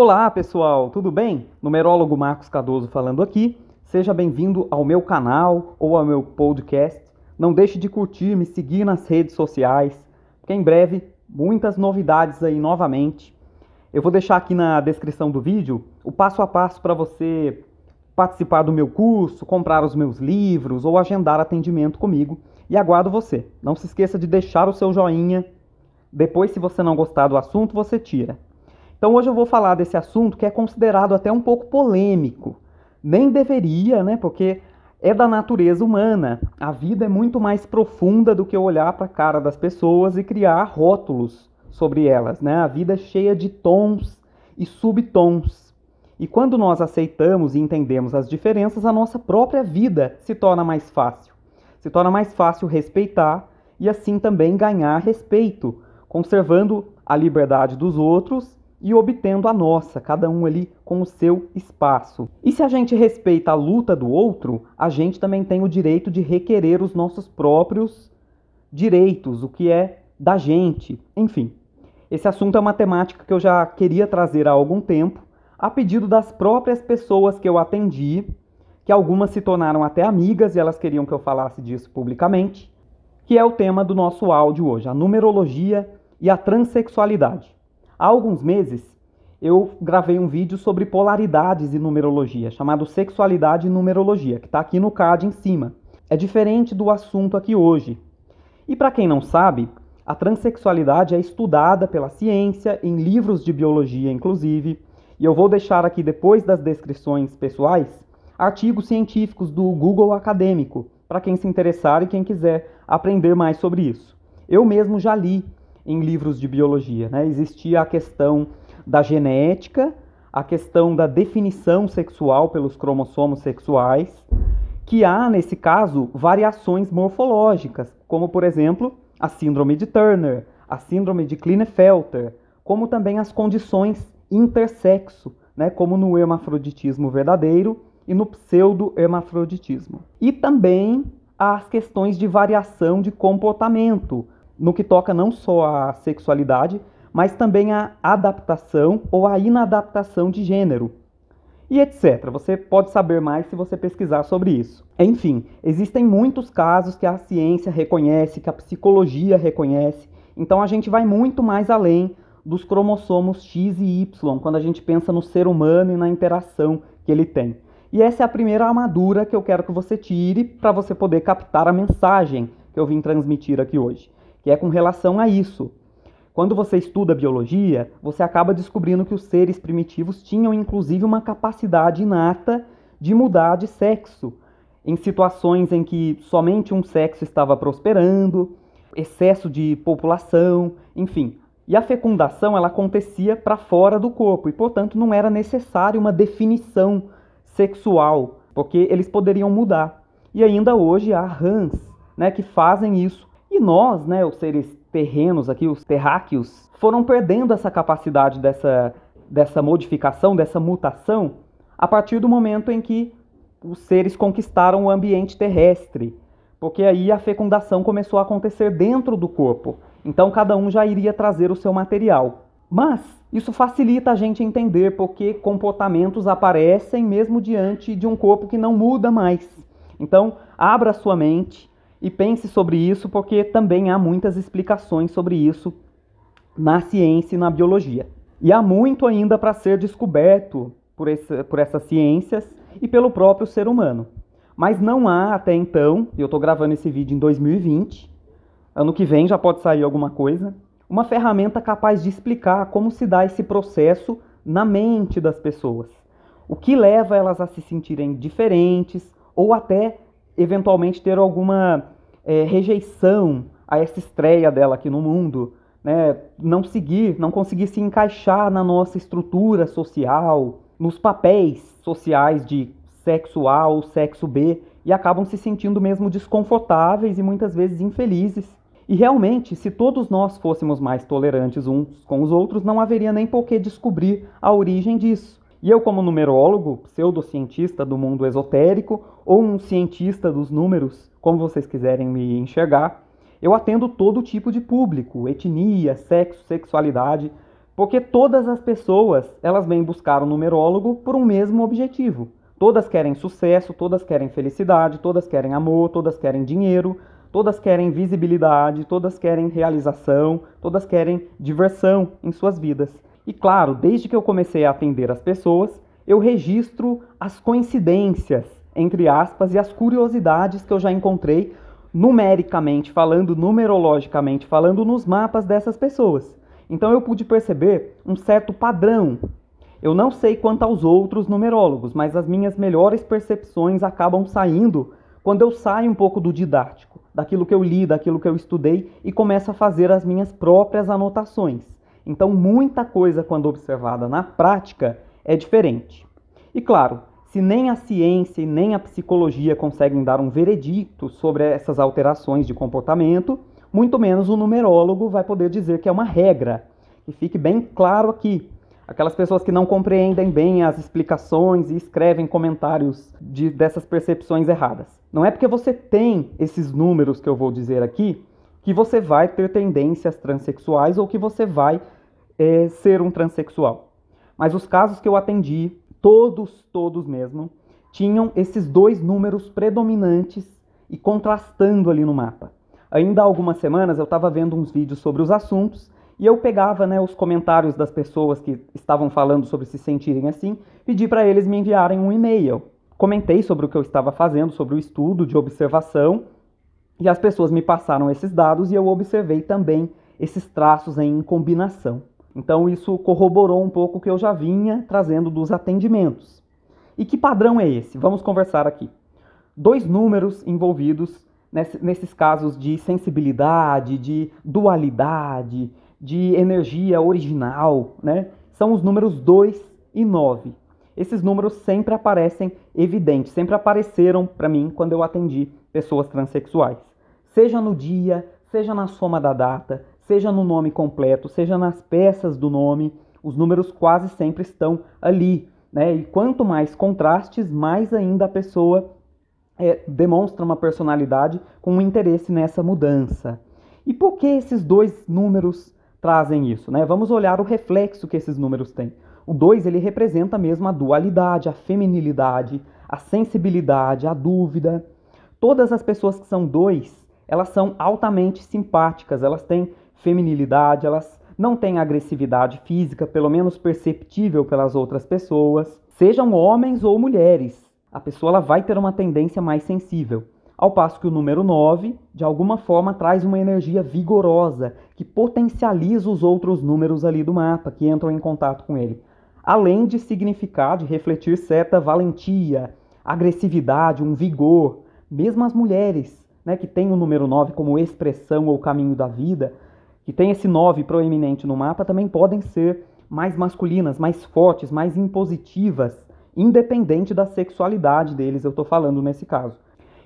Olá pessoal, tudo bem? Numerólogo Marcos Cardoso falando aqui. Seja bem-vindo ao meu canal ou ao meu podcast. Não deixe de curtir, me seguir nas redes sociais, porque em breve muitas novidades aí novamente. Eu vou deixar aqui na descrição do vídeo o passo a passo para você participar do meu curso, comprar os meus livros ou agendar atendimento comigo. E aguardo você. Não se esqueça de deixar o seu joinha. Depois, se você não gostar do assunto, você tira. Então hoje eu vou falar desse assunto que é considerado até um pouco polêmico. Nem deveria, né? Porque é da natureza humana. A vida é muito mais profunda do que olhar para a cara das pessoas e criar rótulos sobre elas, né? A vida é cheia de tons e subtons. E quando nós aceitamos e entendemos as diferenças, a nossa própria vida se torna mais fácil. Se torna mais fácil respeitar e assim também ganhar respeito, conservando a liberdade dos outros e obtendo a nossa, cada um ali com o seu espaço. E se a gente respeita a luta do outro, a gente também tem o direito de requerer os nossos próprios direitos, o que é da gente. Enfim, esse assunto é uma temática que eu já queria trazer há algum tempo, a pedido das próprias pessoas que eu atendi, que algumas se tornaram até amigas e elas queriam que eu falasse disso publicamente, que é o tema do nosso áudio hoje, a numerologia e a transexualidade. Há alguns meses eu gravei um vídeo sobre polaridades e numerologia, chamado Sexualidade e Numerologia, que está aqui no card em cima. É diferente do assunto aqui hoje. E para quem não sabe, a transexualidade é estudada pela ciência, em livros de biologia inclusive, e eu vou deixar aqui depois das descrições pessoais artigos científicos do Google Acadêmico, para quem se interessar e quem quiser aprender mais sobre isso. Eu mesmo já li em livros de biologia. Né? Existia a questão da genética, a questão da definição sexual pelos cromossomos sexuais, que há, nesse caso, variações morfológicas, como, por exemplo, a síndrome de Turner, a síndrome de Klinefelter, como também as condições intersexo, né, como no hermafroditismo verdadeiro e no pseudo-hermafroditismo. E também as questões de variação de comportamento, no que toca não só à sexualidade, mas também à adaptação ou à inadaptação de gênero. E etc. Você pode saber mais se você pesquisar sobre isso. Enfim, existem muitos casos que a ciência reconhece, que a psicologia reconhece. Então a gente vai muito mais além dos cromossomos X e Y quando a gente pensa no ser humano e na interação que ele tem. E essa é a primeira armadura que eu quero que você tire para você poder captar a mensagem que eu vim transmitir aqui hoje que é com relação a isso. Quando você estuda biologia, você acaba descobrindo que os seres primitivos tinham inclusive uma capacidade inata de mudar de sexo, em situações em que somente um sexo estava prosperando, excesso de população, enfim. E a fecundação ela acontecia para fora do corpo e, portanto, não era necessário uma definição sexual, porque eles poderiam mudar. E ainda hoje há rãs né, que fazem isso nós, né, os seres terrenos aqui, os terráqueos, foram perdendo essa capacidade dessa, dessa modificação, dessa mutação, a partir do momento em que os seres conquistaram o ambiente terrestre, porque aí a fecundação começou a acontecer dentro do corpo. Então cada um já iria trazer o seu material. Mas isso facilita a gente entender porque comportamentos aparecem mesmo diante de um corpo que não muda mais. Então, abra sua mente, e pense sobre isso, porque também há muitas explicações sobre isso na ciência e na biologia. E há muito ainda para ser descoberto por, esse, por essas ciências e pelo próprio ser humano. Mas não há até então, e eu estou gravando esse vídeo em 2020, ano que vem já pode sair alguma coisa, uma ferramenta capaz de explicar como se dá esse processo na mente das pessoas. O que leva elas a se sentirem diferentes ou até eventualmente ter alguma é, rejeição a essa estreia dela aqui no mundo, né? não seguir, não conseguir se encaixar na nossa estrutura social, nos papéis sociais de sexo A ou sexo B e acabam se sentindo mesmo desconfortáveis e muitas vezes infelizes. E realmente, se todos nós fôssemos mais tolerantes uns com os outros, não haveria nem por que descobrir a origem disso. E eu, como numerólogo, pseudocientista do mundo esotérico, ou um cientista dos números, como vocês quiserem me enxergar, eu atendo todo tipo de público, etnia, sexo, sexualidade, Porque todas as pessoas, elas vêm buscar o um numerólogo por um mesmo objetivo. Todas querem sucesso, todas querem felicidade, todas querem amor, todas querem dinheiro, todas querem visibilidade, todas querem realização, todas querem diversão em suas vidas. E claro, desde que eu comecei a atender as pessoas, eu registro as coincidências, entre aspas, e as curiosidades que eu já encontrei numericamente falando, numerologicamente falando, nos mapas dessas pessoas. Então eu pude perceber um certo padrão. Eu não sei quanto aos outros numerólogos, mas as minhas melhores percepções acabam saindo quando eu saio um pouco do didático, daquilo que eu li, daquilo que eu estudei e começo a fazer as minhas próprias anotações. Então, muita coisa, quando observada na prática, é diferente. E claro, se nem a ciência e nem a psicologia conseguem dar um veredicto sobre essas alterações de comportamento, muito menos o numerólogo vai poder dizer que é uma regra. E fique bem claro aqui: aquelas pessoas que não compreendem bem as explicações e escrevem comentários de, dessas percepções erradas. Não é porque você tem esses números que eu vou dizer aqui que você vai ter tendências transexuais ou que você vai é, ser um transexual. Mas os casos que eu atendi, todos, todos mesmo, tinham esses dois números predominantes e contrastando ali no mapa. Ainda há algumas semanas eu estava vendo uns vídeos sobre os assuntos e eu pegava né, os comentários das pessoas que estavam falando sobre se sentirem assim, pedi para eles me enviarem um e-mail. Comentei sobre o que eu estava fazendo, sobre o estudo de observação, e as pessoas me passaram esses dados e eu observei também esses traços em combinação. Então isso corroborou um pouco o que eu já vinha trazendo dos atendimentos. E que padrão é esse? Vamos conversar aqui. Dois números envolvidos nesses casos de sensibilidade, de dualidade, de energia original, né? São os números 2 e 9. Esses números sempre aparecem evidentes, sempre apareceram para mim quando eu atendi pessoas transexuais. Seja no dia, seja na soma da data, seja no nome completo, seja nas peças do nome, os números quase sempre estão ali. Né? E quanto mais contrastes, mais ainda a pessoa é, demonstra uma personalidade com um interesse nessa mudança. E por que esses dois números trazem isso? Né? Vamos olhar o reflexo que esses números têm. O 2 ele representa mesmo a dualidade, a feminilidade, a sensibilidade, a dúvida. Todas as pessoas que são dois, elas são altamente simpáticas, elas têm feminilidade, elas não têm agressividade física, pelo menos perceptível pelas outras pessoas, sejam homens ou mulheres. A pessoa ela vai ter uma tendência mais sensível. Ao passo que o número 9, de alguma forma, traz uma energia vigorosa que potencializa os outros números ali do mapa que entram em contato com ele. Além de significar, de refletir certa valentia, agressividade, um vigor. Mesmo as mulheres, né, que têm o número 9 como expressão ou caminho da vida, que tem esse 9 proeminente no mapa, também podem ser mais masculinas, mais fortes, mais impositivas, independente da sexualidade deles, eu estou falando nesse caso.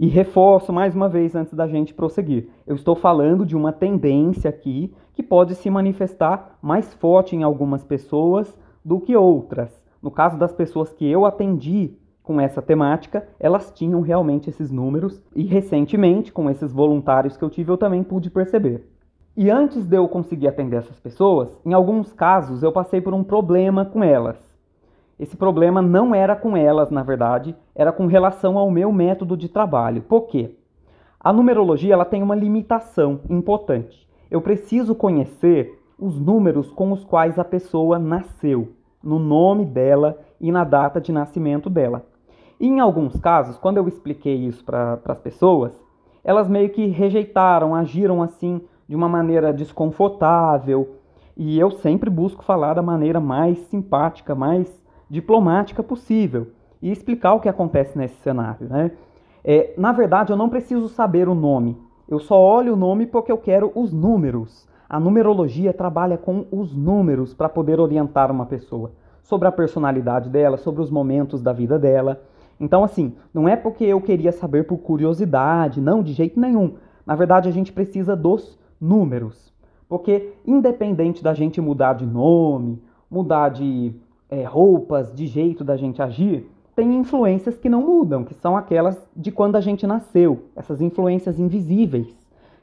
E reforço mais uma vez antes da gente prosseguir. Eu estou falando de uma tendência aqui que pode se manifestar mais forte em algumas pessoas do que outras. No caso das pessoas que eu atendi com essa temática, elas tinham realmente esses números e recentemente, com esses voluntários que eu tive, eu também pude perceber. E antes de eu conseguir atender essas pessoas, em alguns casos eu passei por um problema com elas. Esse problema não era com elas, na verdade, era com relação ao meu método de trabalho. Por quê? A numerologia ela tem uma limitação importante. Eu preciso conhecer os números com os quais a pessoa nasceu, no nome dela e na data de nascimento dela. E em alguns casos, quando eu expliquei isso para as pessoas, elas meio que rejeitaram, agiram assim de uma maneira desconfortável. E eu sempre busco falar da maneira mais simpática, mais diplomática possível e explicar o que acontece nesse cenário. Né? É, na verdade, eu não preciso saber o nome. Eu só olho o nome porque eu quero os números. A numerologia trabalha com os números para poder orientar uma pessoa sobre a personalidade dela, sobre os momentos da vida dela. Então, assim, não é porque eu queria saber por curiosidade, não, de jeito nenhum. Na verdade, a gente precisa dos números. Porque, independente da gente mudar de nome, mudar de é, roupas, de jeito da gente agir, tem influências que não mudam, que são aquelas de quando a gente nasceu, essas influências invisíveis.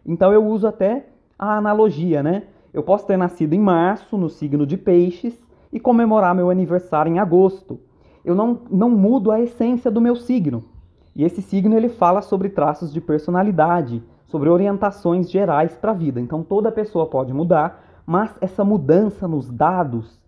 Então eu uso até a analogia, né? Eu posso ter nascido em março, no signo de Peixes, e comemorar meu aniversário em agosto. Eu não, não mudo a essência do meu signo. E esse signo ele fala sobre traços de personalidade, sobre orientações gerais para a vida. Então toda pessoa pode mudar, mas essa mudança nos dados,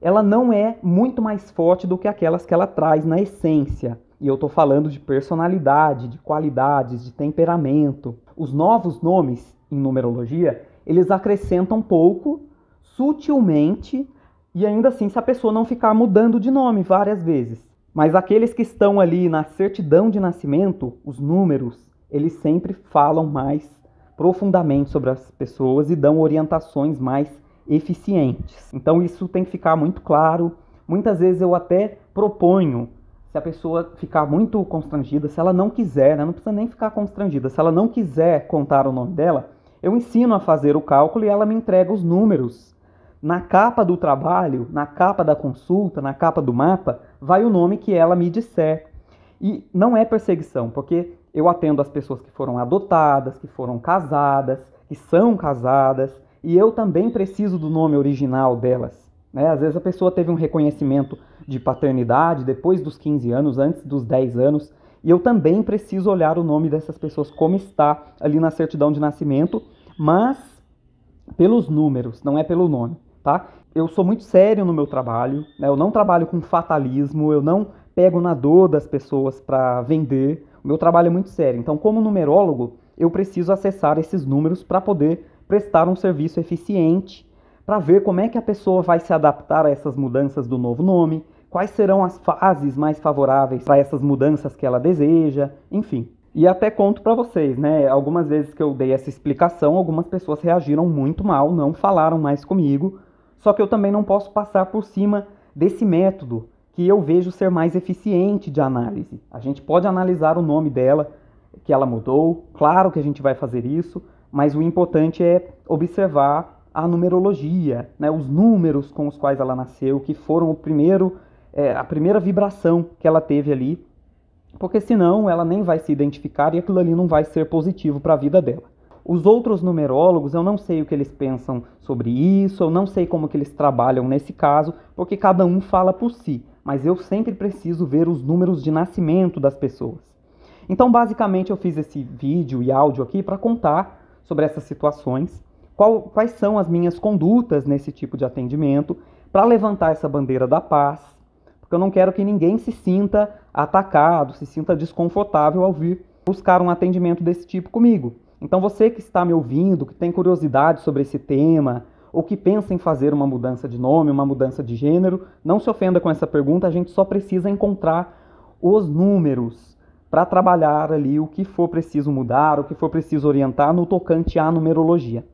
ela não é muito mais forte do que aquelas que ela traz na essência. E eu estou falando de personalidade, de qualidades, de temperamento. Os novos nomes em numerologia, eles acrescentam pouco, sutilmente, e ainda assim se a pessoa não ficar mudando de nome várias vezes. Mas aqueles que estão ali na certidão de nascimento, os números, eles sempre falam mais profundamente sobre as pessoas e dão orientações mais eficientes. Então isso tem que ficar muito claro. Muitas vezes eu até proponho, se a pessoa ficar muito constrangida, se ela não quiser, né, não precisa nem ficar constrangida, se ela não quiser contar o nome dela, eu ensino a fazer o cálculo e ela me entrega os números. Na capa do trabalho, na capa da consulta, na capa do mapa, vai o nome que ela me disser. E não é perseguição, porque eu atendo as pessoas que foram adotadas, que foram casadas, que são casadas, e eu também preciso do nome original delas. Né? Às vezes a pessoa teve um reconhecimento de paternidade depois dos 15 anos, antes dos 10 anos, e eu também preciso olhar o nome dessas pessoas como está ali na certidão de nascimento, mas pelos números, não é pelo nome, tá? Eu sou muito sério no meu trabalho, né? eu não trabalho com fatalismo, eu não pego na dor das pessoas para vender. O meu trabalho é muito sério. Então, como numerólogo, eu preciso acessar esses números para poder prestar um serviço eficiente, para ver como é que a pessoa vai se adaptar a essas mudanças do novo nome, quais serão as fases mais favoráveis para essas mudanças que ela deseja, enfim. E até conto para vocês, né? Algumas vezes que eu dei essa explicação, algumas pessoas reagiram muito mal, não falaram mais comigo. Só que eu também não posso passar por cima desse método que eu vejo ser mais eficiente de análise. A gente pode analisar o nome dela, que ela mudou, claro que a gente vai fazer isso, mas o importante é observar a numerologia, né, os números com os quais ela nasceu, que foram o primeiro, é, a primeira vibração que ela teve ali, porque senão ela nem vai se identificar e aquilo ali não vai ser positivo para a vida dela. Os outros numerólogos, eu não sei o que eles pensam sobre isso, eu não sei como que eles trabalham nesse caso, porque cada um fala por si mas eu sempre preciso ver os números de nascimento das pessoas. Então, basicamente, eu fiz esse vídeo e áudio aqui para contar sobre essas situações, qual, quais são as minhas condutas nesse tipo de atendimento, para levantar essa bandeira da paz, porque eu não quero que ninguém se sinta atacado, se sinta desconfortável ao vir buscar um atendimento desse tipo comigo. Então, você que está me ouvindo, que tem curiosidade sobre esse tema, ou que pensa em fazer uma mudança de nome, uma mudança de gênero, não se ofenda com essa pergunta, a gente só precisa encontrar os números para trabalhar ali o que for preciso mudar, o que for preciso orientar no tocante à numerologia.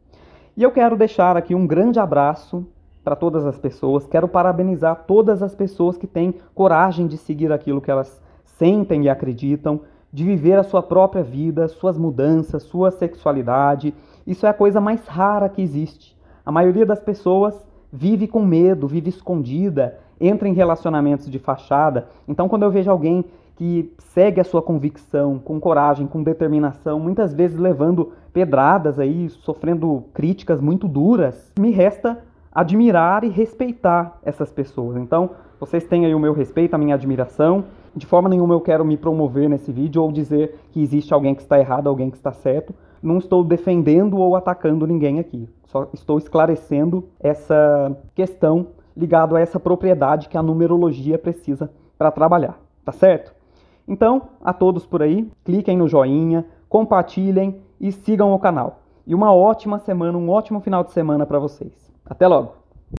E eu quero deixar aqui um grande abraço para todas as pessoas, quero parabenizar todas as pessoas que têm coragem de seguir aquilo que elas sentem e acreditam, de viver a sua própria vida, suas mudanças, sua sexualidade. Isso é a coisa mais rara que existe. A maioria das pessoas vive com medo, vive escondida, entra em relacionamentos de fachada. Então, quando eu vejo alguém que segue a sua convicção com coragem, com determinação, muitas vezes levando pedradas aí, sofrendo críticas muito duras, me resta admirar e respeitar essas pessoas. Então, vocês têm aí o meu respeito, a minha admiração. De forma nenhuma eu quero me promover nesse vídeo ou dizer que existe alguém que está errado, alguém que está certo. Não estou defendendo ou atacando ninguém aqui. Só estou esclarecendo essa questão ligado a essa propriedade que a numerologia precisa para trabalhar, tá certo? Então, a todos por aí, cliquem no joinha, compartilhem e sigam o canal. E uma ótima semana, um ótimo final de semana para vocês. Até logo!